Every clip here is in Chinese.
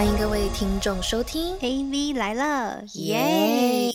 欢迎各位听众收听 AV 来了，耶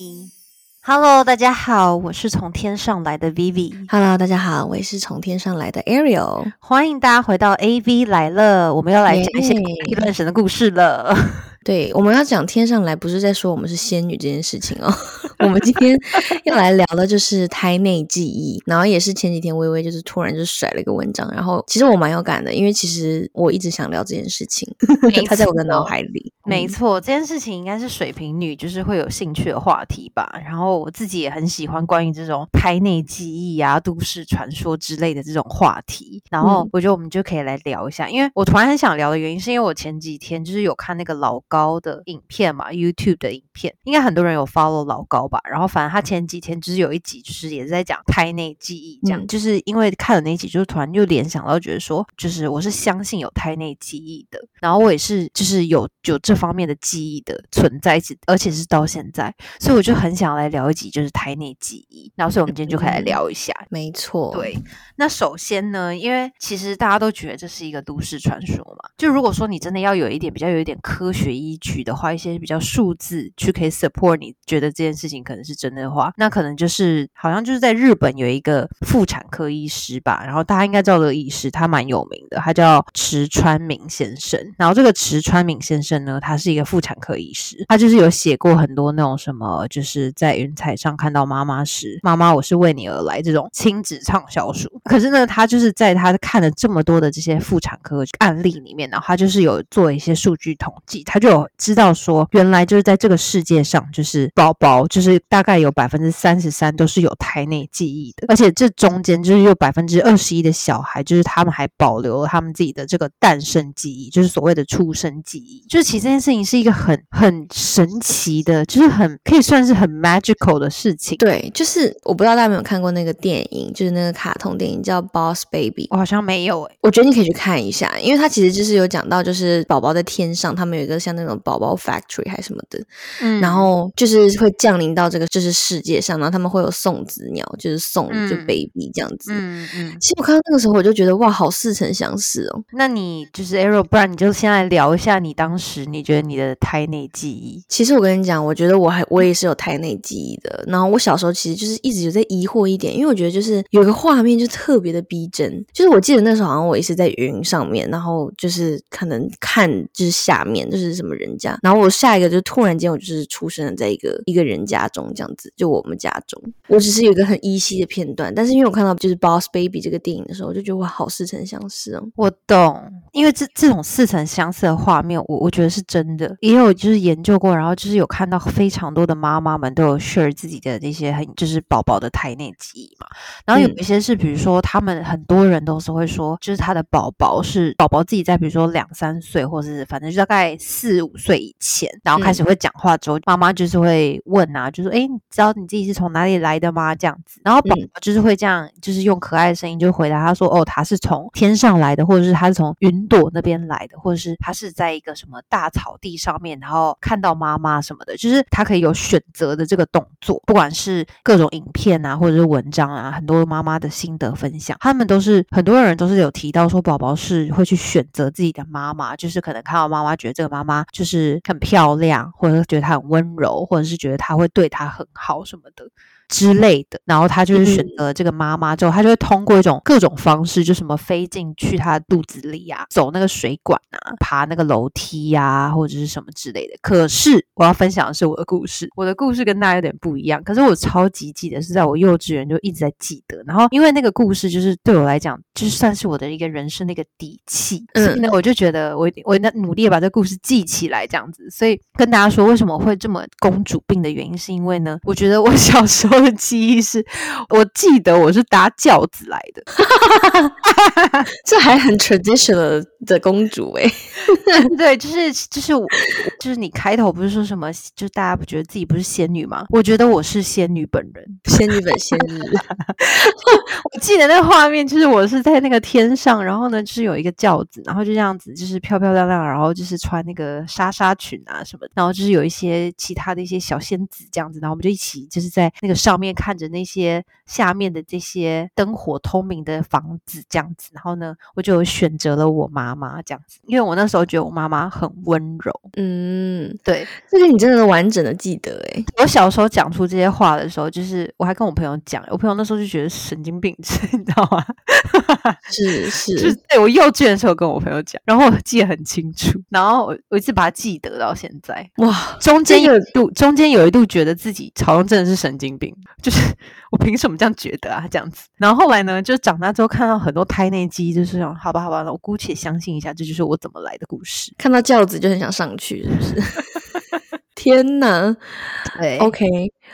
！Hello，大家好，我是从天上来的 Vivi。！Hello，大家好，我也是从天上来的 Ariel。欢迎大家回到 AV 来了，我们要来讲一些耶异乱神的故事了。对，我们要讲天上来，不是在说我们是仙女这件事情哦。我们今天要来聊的就是胎内记忆，然后也是前几天微微就是突然就甩了一个文章，然后其实我蛮有感的，因为其实我一直想聊这件事情，它在我的脑海里。嗯没错，这件事情应该是水瓶女就是会有兴趣的话题吧。然后我自己也很喜欢关于这种胎内记忆啊、都市传说之类的这种话题。然后嗯我觉得我们就可以来聊一下，因为我突然很想聊的原因，是因为我前几天就是有看那个老高的影片嘛，YouTube 的影片，应该很多人有 follow 老高吧。然后反正他前几天就是有一集，就是也是在讲胎内记忆，这样、嗯就是因为看了那一集，就是突然就联想到，觉得说，就是我是相信有胎内记忆的，然后我也是就是有有这方面的记忆的存在，直而且是到现在，所以我就很想来聊一集就是胎内记忆，然后所以我们今天就可以来嗯聊一下。没错，对，那首先呢，因为其实大家都觉得这是一个都市传说嘛，就如果说你真的要有一点比较有一点科学依据的话，一些比较数字去可以 support 你觉得这件事情可能是真的话，那可能就是好像就是在日本有一个妇产科医师吧，然后大家应该知道这个医师，他蛮有名的，他叫池川明先生。然后这个池川明先生呢，他是一个妇产科医师，他就是有写过很多那种什么，就是在云彩上看到妈妈时，妈妈我是为你而来这种亲子畅销书。可是呢，他就是在他看了这么多的这些妇产科案例里面，然后他就是有做一些数据统计，他就有知道说，原来就是在这个世界上，就是宝宝就是大概有百分之三十三都是有胎内记忆的，而且这中间就是有百分之二十一的小孩，就是他们还保留了他们自己的这个诞生记忆，就是所谓的出生记忆。就是其实这件事情是一个很很神奇的，就是很可以算是很 magical 的事情。对，就是我不知道大家有没有看过那个电影，就是那个卡通电影叫《Boss Baby》。我好像没有诶、我觉得你可以去看一下，因为它其实就是有讲到，就是宝宝在天上，他们有一个像那种宝宝 factory 还是什么的，嗯然后就是会降临到这个就是世界上，然后他们会有送子鸟，就是送就嗯 baby 这样子。嗯嗯，其实我看到那个时候，我就觉得哇，好似曾相识哦。那你就是 Arrow，不然你就先来聊一下你当时你觉得你的胎内记忆。其实我跟你讲，我觉得我还我也是有胎内记忆的。然后我小时候其实就是一直有在疑惑一点，因为我觉得就是有个画面就特别的逼真，就是我记得那时候好像我也是在云上面，然后就是可能看就是下面就是什么人家，然后我下一个就突然间我就是出生了在一个一个人家中这样子，就我们家中，我只是有一个很依稀的片段，但是因为我看到就是《Boss Baby》这个电影的时候，我就觉得哇，好似曾相识哦。我懂，因为这这种似曾相识的画面，我我觉得是真的，也有就是研究过，然后就是有看到非常多的妈妈们都有 share 自己的那些很就是宝宝的胎内记忆嘛，然后有嗯。一些是比如说他们很多人都是会说，就是他的宝宝是宝宝自己在比如说两三岁，或者是反正就大概四五岁以前，然后开始会讲话之后，妈妈就是会问啊，就说哎，你知道你自己是从哪里来的吗？这样子，然后宝嗯。宝就是会这样，就是用可爱的声音就回答他说，哦，他是从天上来的，或者是他是从云朵那边来的，或者是他是在一个什么大草地上面，然后看到妈妈什么的，就是他可以有选择的这个动作，不管是各种影片啊，或者是文章啊，很多妈妈的心得分享，他们都是很多人都是有提到说，宝宝是会去选择自己的妈妈，就是可能看到妈妈觉得这个妈妈就是很漂亮，或者是觉得她很温柔，或者是觉得她会对她很好什么的。之类的，然后他就是选嗯择这个妈妈之后，他就会通过一种各种方式，就什么飞进去他的肚子里啊，走那个水管啊，爬那个楼梯呀、或者是什么之类的。可是我要分享的是我的故事，我的故事跟大家有点不一样，可是我超级记得是在我幼稚园就一直在记得，然后因为那个故事就是对我来讲，就算是我的一个人生的一个底气，所以呢，我就觉得我我那努力地把这个故事记起来，这样子。所以跟大家说，为什么会这么公主病的原因，是因为呢，我觉得我 小时候的记忆是，我记得我是搭轿子来的，这还很 traditional 的公主哎、对，就是就是我就是你开头不是说什么，就大家不觉得自己不是仙女吗？我觉得我是仙女本人。仙女本仙女。我记得那个画面，就是我是在那个天上，然后呢，就是有一个轿子，然后就这样子，就是漂漂亮亮，然后就是穿那个纱纱裙啊什么的，然后就是有一些其他的一些小仙子这样子，然后我们就一起就是在那个上面看着那些下面的这些灯火通明的房子这样子，然后呢，我就选择了我妈妈妈这样子，因为我那时候觉得我妈妈很温柔。嗯，对，这个你真的完整的记得哎。我小时候讲出这些话的时候，就是我还跟我朋友讲，我朋友那时候就觉得神经病，你知道吗？是是，就是对我幼稚园的时候跟我朋友讲，然后我记得很清楚，然后我我一直把它记得到现在。哇，中间有一度，中间有一度觉得自己好像真的是神经病，就是 我凭什么这样觉得啊？这样子。然后后来呢，就长大之后看到很多胎内记忆，就是想，好吧，好吧，我姑且相信一下，这就是我怎么来的故事。看到轿子就很想上去，是不是？天哪！对，OK，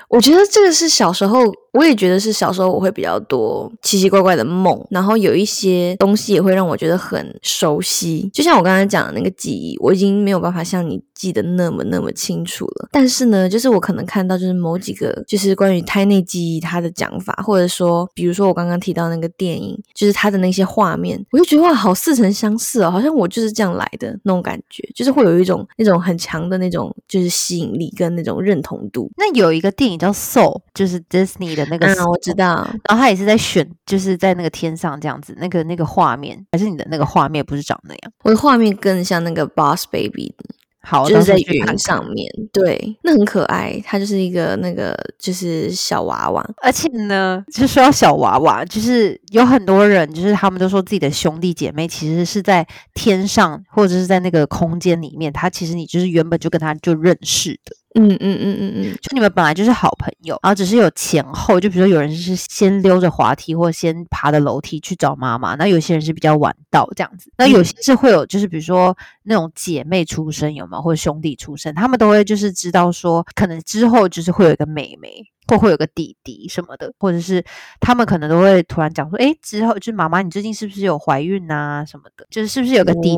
我觉得这个是小时候。我也觉得是小时候我会比较多奇奇怪怪的梦，然后有一些东西也会让我觉得很熟悉。就像我刚才讲的那个记忆，我已经没有办法像你记得那么那么清楚了。但是呢，就是我可能看到就是某几个就是关于胎内记忆它的讲法，或者说比如说我刚刚提到那个电影，就是它的那些画面，我就觉得哇，好似曾相似哦，好像我就是这样来的那种感觉，就是会有一种那种很强的那种就是吸引力跟那种认同度。那有一个电影叫《Soul》，就是 Disney 的。那个我知道，然后他也是在选，就是在那个天上这样子，那个那个画面，还是你的那个画面不是长那样？我的画面更像那个 Boss Baby，好，就是在云上面，对，那很可爱，它就是一个那个就是小娃娃，而且呢，就说到小娃娃，就是有很多人，就是他们都说自己的兄弟姐妹其实是在天上或者是在那个空间里面，他其实你就是原本就跟他就认识的。嗯嗯嗯嗯嗯，就你们本来就是好朋友，然后只是有前后，就比如说有人是先溜着滑梯，或先爬的楼梯去找妈妈，那有些人是比较晚到这样子，那有些是会有，就是比如说那种姐妹出生有没有，或者兄弟出生，他们都会就是知道说，可能之后就是会有一个妹妹，或会有个弟弟什么的，或者是他们可能都会突然讲说，哎，之后就是妈妈，你最近是不是有怀孕啊什么的，就是是不是有个弟弟？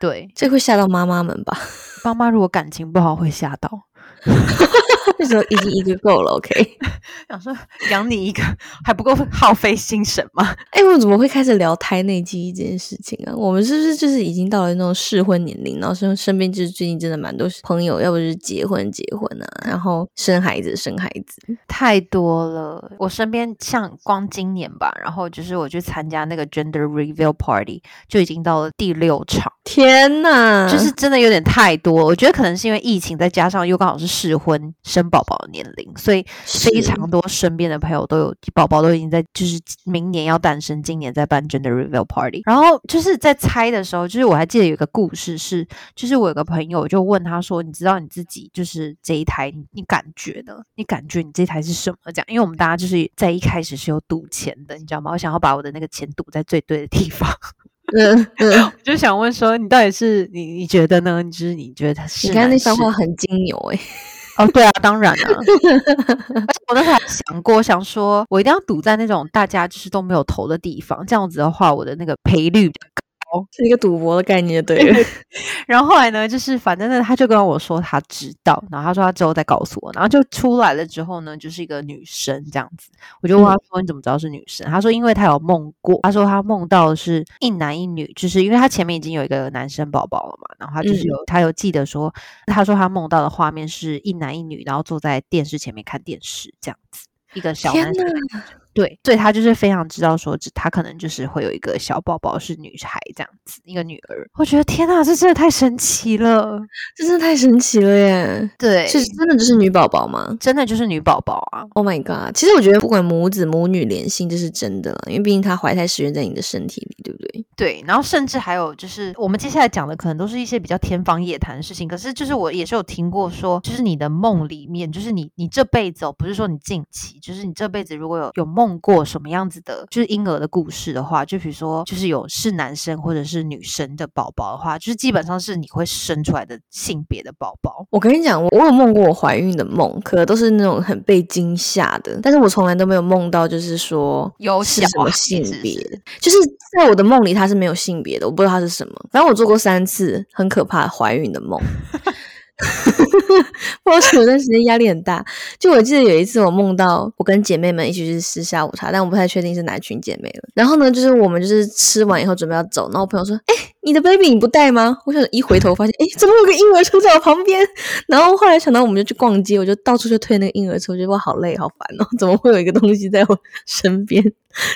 对，这会吓到妈妈们吧？妈妈如果感情不好会吓到。那时候已经一个够了，OK。想说养你一个还不够耗费心神吗？哎，我怎么会开始聊胎内记忆这件事情啊？我们是不是就是已经到了那种适婚年龄，然后身身边就是最近真的蛮多朋友，要不就是结婚结婚啊，然后生孩子生孩子，太多了。我身边像光今年吧，然后就是我去参加那个 gender reveal party，就已经到了第六场。天呐，就是真的有点太多。我觉得可能是因为疫情，再加上又刚好是适婚生宝宝的年龄，所以非常多身边的朋友都有宝宝，都已经在就是明年要诞生，今年在办 gender reveal party。然后就是在猜的时候，就是我还记得有一个故事是，就是我有个朋友就问他说：“你知道你自己就是这一台，你感觉呢？你感觉你这台是什么？”这样，因为我们大家就是在一开始是有赌钱的，你知道吗？我想要把我的那个钱赌在最对的地方。嗯嗯，就想问说，你到底是你你觉得呢？就是你觉得他是？你看那番话很金牛哎。哦，对啊，当然啊。而且我那时候还想过，想说我一定要赌在那种大家就是都没有投的地方，这样子的话，我的那个赔率。是一个赌博的概念，对。然后后来呢，就是反正呢，他就跟我说他知道，然后他说他之后再告诉我，然后就出来了之后呢，就是一个女生这样子。我就问他说：“你怎么知道是女生？”他说：“因为他有梦过，他说他梦到是一男一女，就是因为他前面已经有一个男生宝宝了嘛，然后他就是有他有记得说，他说他梦到的画面是一男一女，然后坐在电视前面看电视这样子，一个小男生。”对，所以他就是非常知道说，他可能就是会有一个小宝宝是女孩这样子，一个女儿。我觉得天哪，这真的太神奇了，这真的太神奇了耶！对，是真的就是女宝宝吗？真的就是女宝宝啊！Oh my god！其实我觉得不管母子母女连心，这是真的了，因为毕竟她怀胎十月在你的身体里，对不对？对，然后甚至还有就是我们接下来讲的，可能都是一些比较天方夜谭的事情。可是就是我也是有听过说，就是你的梦里面，就是你你这辈子哦，不是说你近期，就是你这辈子如果有有梦过什么样。子的，就是婴儿的故事的话，就比如说，就是有是男生或者是女生的宝宝的话，就是基本上是你会生出来的性别的宝宝。我跟你讲，我我有梦过我怀孕的梦，可都是那种很被惊吓的，但是我从来都没有梦到，就是说有什么性别，就是在我的梦里他是没有性别的，我不知道他是什么。反正我做过三次很可怕怀孕的梦。我有段时间压力很大，就我记得有一次我梦到我跟姐妹们一起去吃下午茶，但我不太确定是哪群姐妹了。然后呢，就是我们就是吃完以后准备要走，然后我朋友说：“哎，你的 baby 你不带吗？我想一回头发现，哎，怎么有个婴儿车在我旁边？然后后来想到我们就去逛街，我就到处就推那个婴儿车，我觉得我好累好烦哦，怎么会有一个东西在我身边？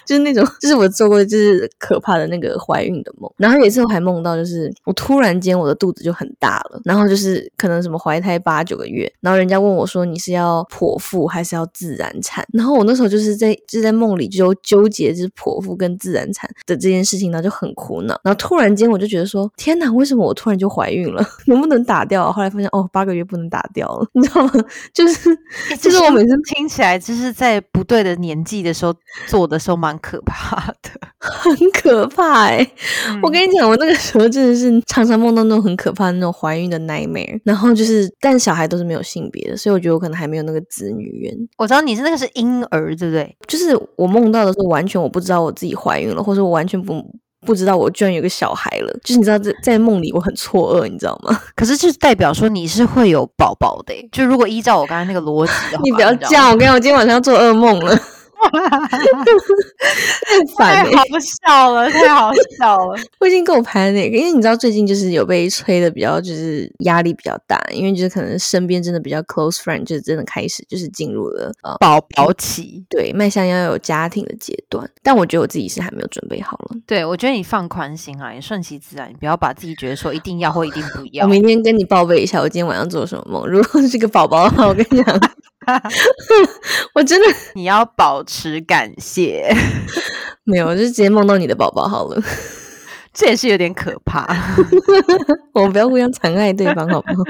就是那种，就是我做过就是可怕的那个怀孕的梦。然后有一次我还梦到，就是我突然间我的肚子就很大了，然后就是可能什么怀胎八九个月，然后人家问我说你是要剖腹还是要自然产？然后我那时候就是在就在梦里就纠结就是剖腹跟自然产的这件事情，然后就很苦恼。然后突然间我就觉得说天哪，为什么我突然就怀孕了？能不能打掉？后来发现哦，八个月不能打掉了，你知道吗？就是 就是我每次听起来就是在不对的年纪的时候做的时候蛮可怕的，很可怕哎！我跟你讲，我那个时候真的是常常梦到那种很可怕的那种怀孕的 nightmare，然后就是，但小孩都是没有性别的，所以我觉得我可能还没有那个子女缘。我知道你是那个是婴儿，对不对？就是我梦到的时候，完全我不知道我自己怀孕了，或者我完全不不知道我居然有个小孩了。就是你知道，在在梦里我很错愕，你知道吗？可是就是代表说你是会有宝宝的。就如果依照我刚才那个逻辑 你不要这样，我跟你讲，我今天晚上要做噩梦了。太好笑了，太好笑了！我已经够拍那个，因为你知道最近就是有被催的比较，就是压力比较大，因为就是可能身边真的比较 close friend，就是真的开始就是进入了呃宝宝期，对，迈向要有家庭的阶段。但我觉得我自己是还没有准备好了。对，我觉得你放宽心啊，你顺其自然，你不要把自己觉得说一定要或一定不要。我明天跟你报备一下，我今天晚上做什么梦。如果是个宝宝的话，我跟你讲。我真的，你要保持感谢。没有，我就直接梦到你的宝宝好了。这也是有点可怕。我们不要互相残害对方，好不好？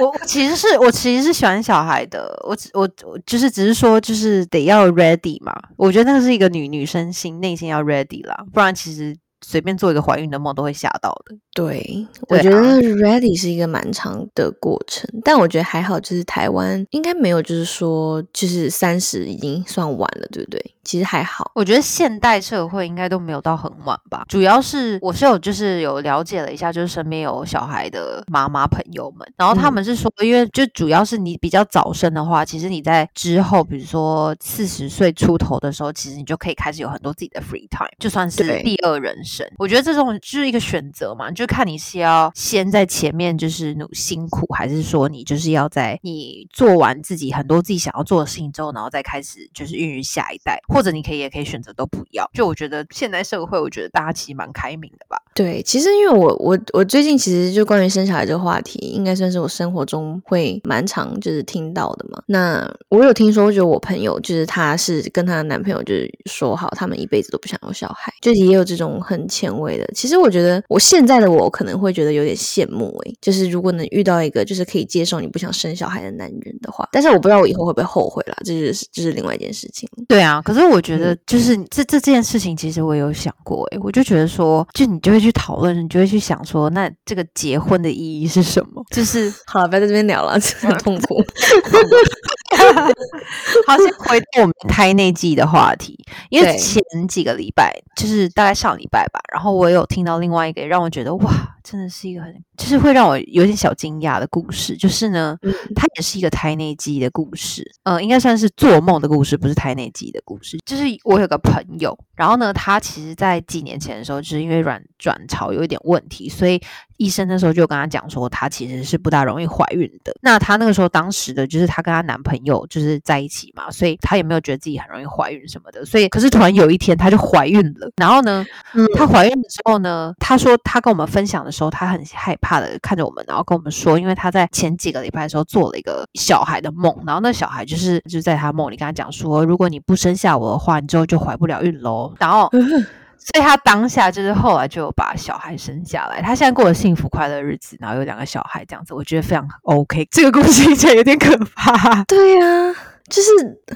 我我其实是我其实是喜欢小孩的。我我我就是只是说，就是得要 ready 嘛。我觉得那个是一个女女生心内心要 ready 啦，不然其实。随便做一个怀孕的梦都会吓到的。对，我觉得 ready 是一个蛮长的过程，但我觉得还好，就是台湾应该没有，就是说，就是三十已经算晚了，对不对？其实还好，我觉得现代社会应该都没有到很晚吧。主要是我是有就是有了解了一下，就是身边有小孩的妈妈朋友们，然后他们是说，因为就主要是你比较早生的话，其实你在之后，比如说四十岁出头的时候，其实你就可以开始有很多自己的 free time，就算是第二人生。我觉得这种就是一个选择嘛，就看你是要先在前面就是努辛苦，还是说你就是要在你做完自己很多自己想要做的事情之后，然后再开始就是孕育下一代。或者你可以也可以选择都不要，就我觉得现代社会，我觉得大家其实蛮开明的吧。对，其实因为我我我最近其实就关于生小孩这个话题，应该算是我生活中会蛮常就是听到的嘛。那我有听说，就我朋友就是她是跟她的男朋友就是说好，他们一辈子都不想要小孩，就也有这种很前卫的。其实我觉得我现在的我可能会觉得有点羡慕诶，就是如果能遇到一个就是可以接受你不想生小孩的男人的话，但是我不知道我以后会不会后悔啦，这就是这是另外一件事情。对啊，可是。我觉得就是这这件事情，其实我有想过诶，我就觉得说，就你就会去讨论，你就会去想说，那这个结婚的意义是什么？就是好了，不要在这边聊了，很痛苦。好，先回到我们胎内记的话题，因为前几个礼拜，就是大概上礼拜吧，然后我有听到另外一个让我觉得哇，真的是一个很，就是会让我有点小惊讶的故事，就是呢，它也是一个胎内记的故事，呃，应该算是做梦的故事，不是胎内记的故事。就是我有个朋友，然后呢，他其实在几年前的时候，就是因为卵转巢有一点问题，所以。医生那时候就跟她讲说，她其实是不大容易怀孕的。那她那个时候当时的就是她跟她男朋友就是在一起嘛，所以她也没有觉得自己很容易怀孕什么的。所以可是突然有一天她就怀孕了。然后呢，她怀孕的时候呢，她说她跟我们分享的时候，她很害怕的看着我们，然后跟我们说，因为她在前几个礼拜的时候做了一个小孩的梦，然后那小孩就是就在她梦里跟她讲说，如果你不生下我的话，你之后就怀不了孕喽。然后。所以他当下就是后来就把小孩生下来，他现在过了幸福快乐日子，然后有两个小孩这样子，我觉得非常 OK。这个故事听起来有点可怕。对呀。就是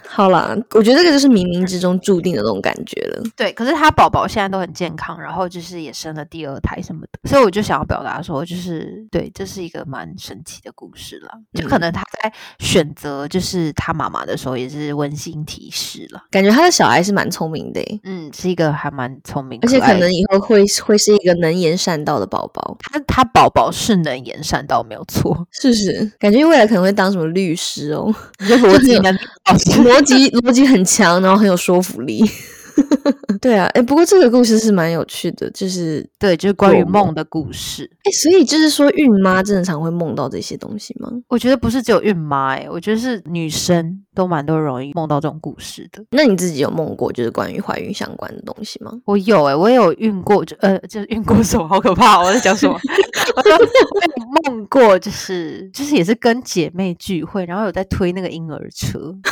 好啦，我觉得这个就是冥冥之中注定的那种感觉了。对，可是他宝宝现在都很健康，然后就是也生了第二胎什么的，所以我就想要表达说，就是对，这是一个蛮神奇的故事了。就可能他在选择就是他妈妈的时候，也是温馨提示了。感觉他的小孩是蛮聪明的，嗯，是一个还蛮聪明，而且可能以后会会是一个能言善道的宝宝。他他宝宝是能言善道，没有错，是不是？感觉未来可能会当什么律师哦，逻辑应该。逻辑逻辑很强，然后很有说服力。对啊，哎，不过这个故事是蛮有趣的，就是对，就是关于梦的故事。哎，所以就是说，孕妈正常会梦到这些东西吗？我觉得不是只有孕妈，哎，我觉得是女生都蛮多容易梦到这种故事的。那你自己有梦过就是关于怀孕相关的东西吗？我有，哎，我也有孕过，就呃，就是孕过什么？好可怕！我在讲什么？我有梦过，就是就是也是跟姐妹聚会，然后有在推那个婴儿车。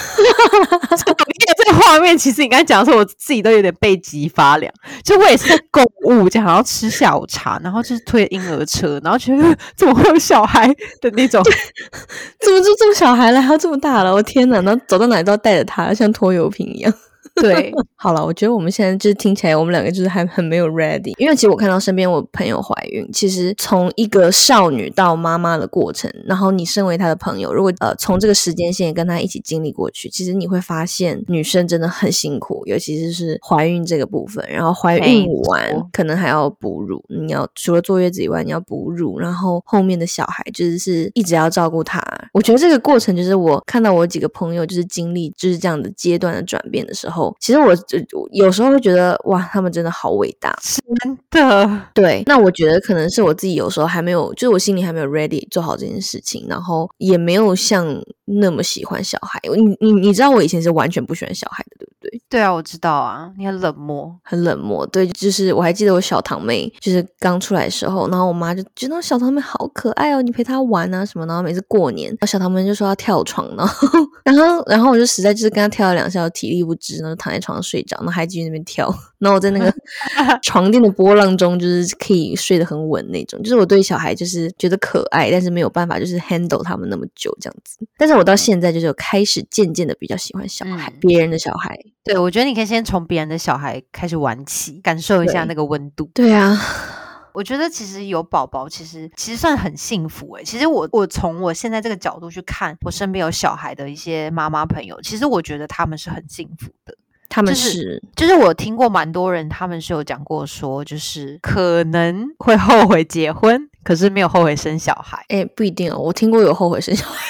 这个画面其实你刚才讲的时候，我自己都有点背脊发凉。就我也是在购物，就好像吃下午茶，然后就是推婴儿车，然后觉得怎么会有小孩的那种？怎么就这么小孩了？还要这么大了？我天哪！然走到哪都要带着它，像拖油瓶一样。对，好了，我觉得我们现在就是听起来，我们两个就是还很没有 ready。因为其实我看到身边我朋友怀孕，其实从一个少女到妈妈的过程，然后你身为她的朋友，如果呃从这个时间线跟她一起经历过去，其实你会发现女生真的很辛苦，尤其是是怀孕这个部分。然后怀孕完可能还要哺乳，你要除了坐月子以外，你要哺乳，然后后面的小孩就是是一直要照顾她。我觉得这个过程就是我看到我几个朋友就是经历就是这样的阶段的转变的时候。其实我就有时候会觉得哇，他们真的好伟大，真的。对，那我觉得可能是我自己有时候还没有，就是我心里还没有 ready 做好这件事情，然后也没有像那么喜欢小孩。你你你知道我以前是完全不喜欢小孩的，对不对？啊，我知道啊，你很冷漠，很冷漠。对，就是我还记得我小堂妹就是刚出来的时候，然后我妈就觉得小堂妹好可爱哦，你陪她玩啊什么，然后每次过年，小堂妹就说要跳床，然后 然后然后我就实在就是跟她跳了两下，体力不支，然后躺在床上睡着，然后还继续那边跳，然后我在那个 床垫的波浪中，就是可以睡得很稳那种。就是我对小孩就是觉得可爱，但是没有办法就是 handle 他们那么久这样子。但是我到现在就是开始渐渐的比较喜欢小孩，别人的小孩。对，我觉得你可以先从别人的小孩开始玩起，感受一下那个温度。对啊。我觉得其实有宝宝，其实其实算很幸福诶。其实我我从我现在这个角度去看，我身边有小孩的一些妈妈朋友，其实我觉得他们是很幸福的。他们是，就是我听过蛮多人，他们是有讲过说，就是可能会后悔结婚，可是没有后悔生小孩。哎，不一定哦，我听过有后悔生小孩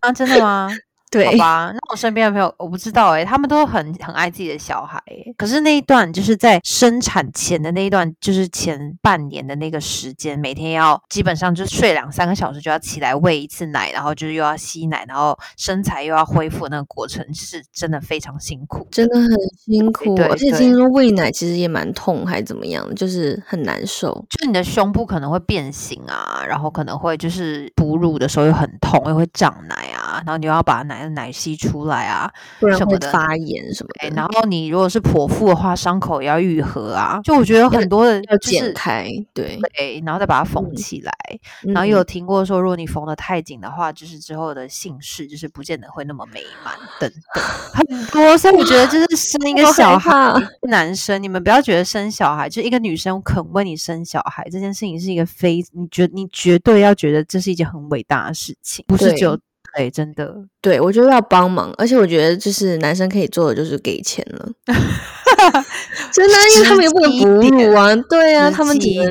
啊，真的吗？对，好吧，那我身边的朋友我不知道哎，他们都很很爱自己的小孩，可是那一段就是在生产前的那一段，就是前半年的那个时间，每天要基本上就睡两三个小时就要起来喂一次奶，然后就是又要吸奶，然后身材又要恢复，那个过程是真的非常辛苦，真的很辛苦，而且听说喂奶其实也蛮痛，还怎么样，就是很难受，就你的胸部可能会变形啊，然后可能会就是哺乳的时候又很痛，又会胀奶啊，然后你又要把奶。奶吸出来啊，不然会发炎什么的。然后你如果是剖腹的话，伤口也要愈合啊。就我觉得很多的要剪开，对对，然后再把它缝起来。然后有听过说，如果你缝的太紧的话，就是之后的姓氏就是不见得会那么美满等等 很多。所以我觉得就是生一 个小孩，男生你们不要觉得生小孩就一个女生肯为你生小孩这件事情是一个非你觉你绝对要觉得这是一件很伟大的事情，不是只有。对，真的，对我觉得要帮忙，而且我觉得就是男生可以做的就是给钱了，真的，因为他们也不能哺乳啊，对啊，他们只能，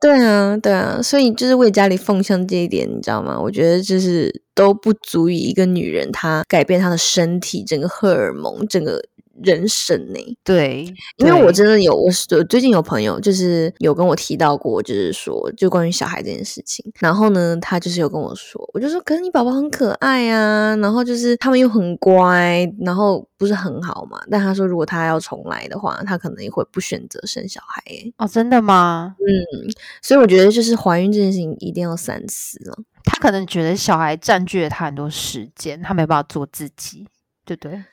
对啊，对啊，所以就是为家里奉献这一点，你知道吗？我觉得就是都不足以一个女人她改变她的身体，整个荷尔蒙，整个。人生呢？对，因为我真的有，我是最近有朋友就是有跟我提到过，就是说就关于小孩这件事情。然后呢，他就是有跟我说，我就说，可是你宝宝很可爱啊，然后就是他们又很乖，然后不是很好嘛。但他说，如果他要重来的话，他可能也会不选择生小孩。哦，真的吗？嗯，所以我觉得就是怀孕这件事情一定要三思了。他可能觉得小孩占据了他很多时间，他没办法做自己，对不对？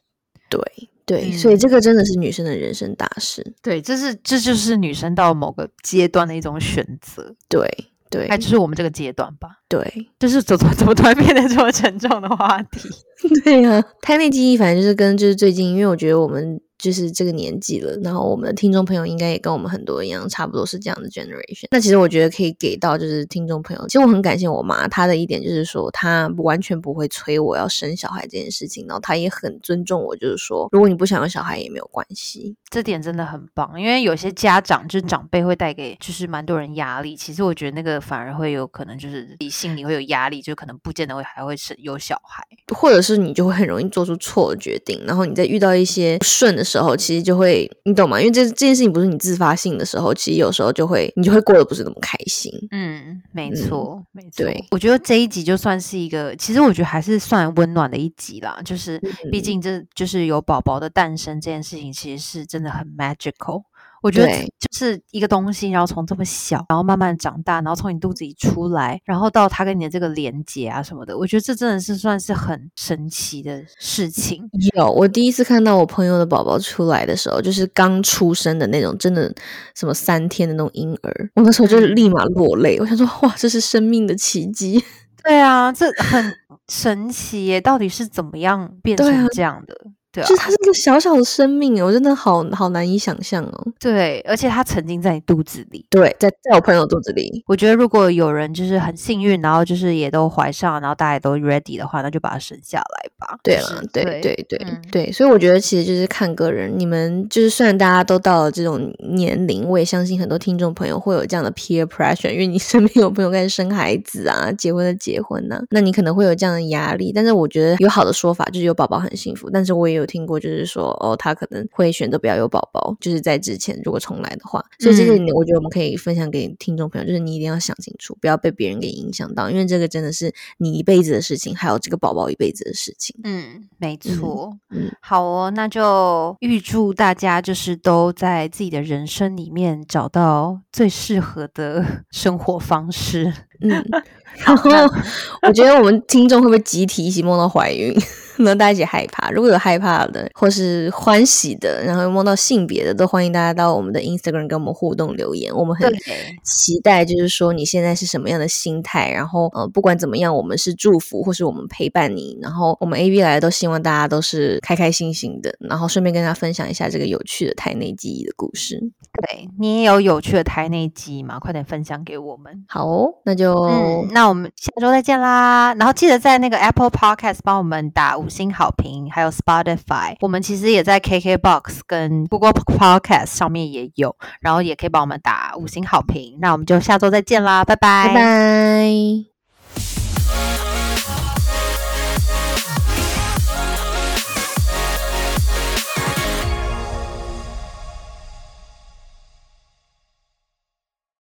对。对，所以这个真的是女生的人生大事。对，这是这就是女生到某个阶段的一种选择。对对，那就是我们这个阶段吧。对，就是怎么怎么突然变得这么沉重的话题？对呀，胎内记忆，反正就是跟就是最近，因为我觉得我们。就是这个年纪了，然后我们的听众朋友应该也跟我们很多一样，差不多是这样的 generation。那其实我觉得可以给到就是听众朋友，其实我很感谢我妈，她的一点就是说，她完全不会催我要生小孩这件事情，然后她也很尊重我，就是说，如果你不想要小孩也没有关系，这点真的很棒。因为有些家长就是长辈会带给就是蛮多人压力，其实我觉得那个反而会有可能就是你心里会有压力，就可能不见得会还会生有小孩，或者是你就会很容易做出错的决定，然后你在遇到一些不顺的时时候，其实就会你懂吗？因为这这件事情不是你自发性的时候，其实有时候就会你就会过得不是那么开心。嗯，没错，没错。对我觉得这一集就算是一个，其实我觉得还是算温暖的一集啦。就是毕竟这就是有宝宝的诞生这件事情，其实是真的很 magical。我觉得就是一个东西，然后从这么小，然后慢慢长大，然后从你肚子里出来，然后到它跟你的这个连接啊什么的，我觉得这真的是算是很神奇的事情。有，我第一次看到我朋友的宝宝出来的时候，就是刚出生的那种，真的什么三天的那种婴儿，我那时候就立马落泪。我想说，哇，这是生命的奇迹。对啊，这很神奇耶！到底是怎么样变成这样的？对啊就是，他是一个小小的生命，我真的好好难以想象哦。对，而且他曾经在你肚子里。对，在在我朋友肚子里，我觉得如果有人就是很幸运，然后就是也都怀上，然后大家也都 ready 的话，那就把它生下来吧。对了，对对对对嗯对，所以我觉得其实就是看个人。你们就是虽然大家都到了这种年龄，我也相信很多听众朋友会有这样的 peer pressure，因为你 身边有朋友开始生孩子啊，结婚的结婚呐、那你可能会有这样的压力。但是我觉得有好的说法，就是有宝宝很幸福。但是我也有听过，就是说哦，他可能会选择不要有宝宝，就是在之前如果重来的话。所以这个嗯我觉得我们可以分享给听众朋友，就是你一定要想清楚，不要被别人给影响到，因为这个真的是你一辈子的事情，还有这个宝宝一辈子的事情。嗯，没错。嗯好哦，那就预祝大家就是都在自己的人生里面找到最适合的 生活方式。嗯，然后 我觉得我们听众会不会集体一起梦到怀孕？然后大家一起害怕。如果有害怕的，或是欢喜的，然后又梦到性别的，都欢迎大家到我们的 Instagram 跟我们互动留言。我们很期待，就是说你现在是什么样的心态，然后呃，不管怎么样，我们是祝福或是我们陪伴你，然后我们 A B 来都希望大家都是开开心心的，然后顺便跟大家分享一下这个有趣的台内记忆的故事。对，你也有有趣的台内记忆吗？快点分享给我们。好哦，那就、嗯，那我们下周再见啦！然后记得在那个 Apple Podcast 帮我们打五星好评，还有 Spotify，我们其实也在 KKBox 跟 Google Podcast 上面也有，然后也可以帮我们打五星好评。那我们就下周再见啦，拜拜拜拜。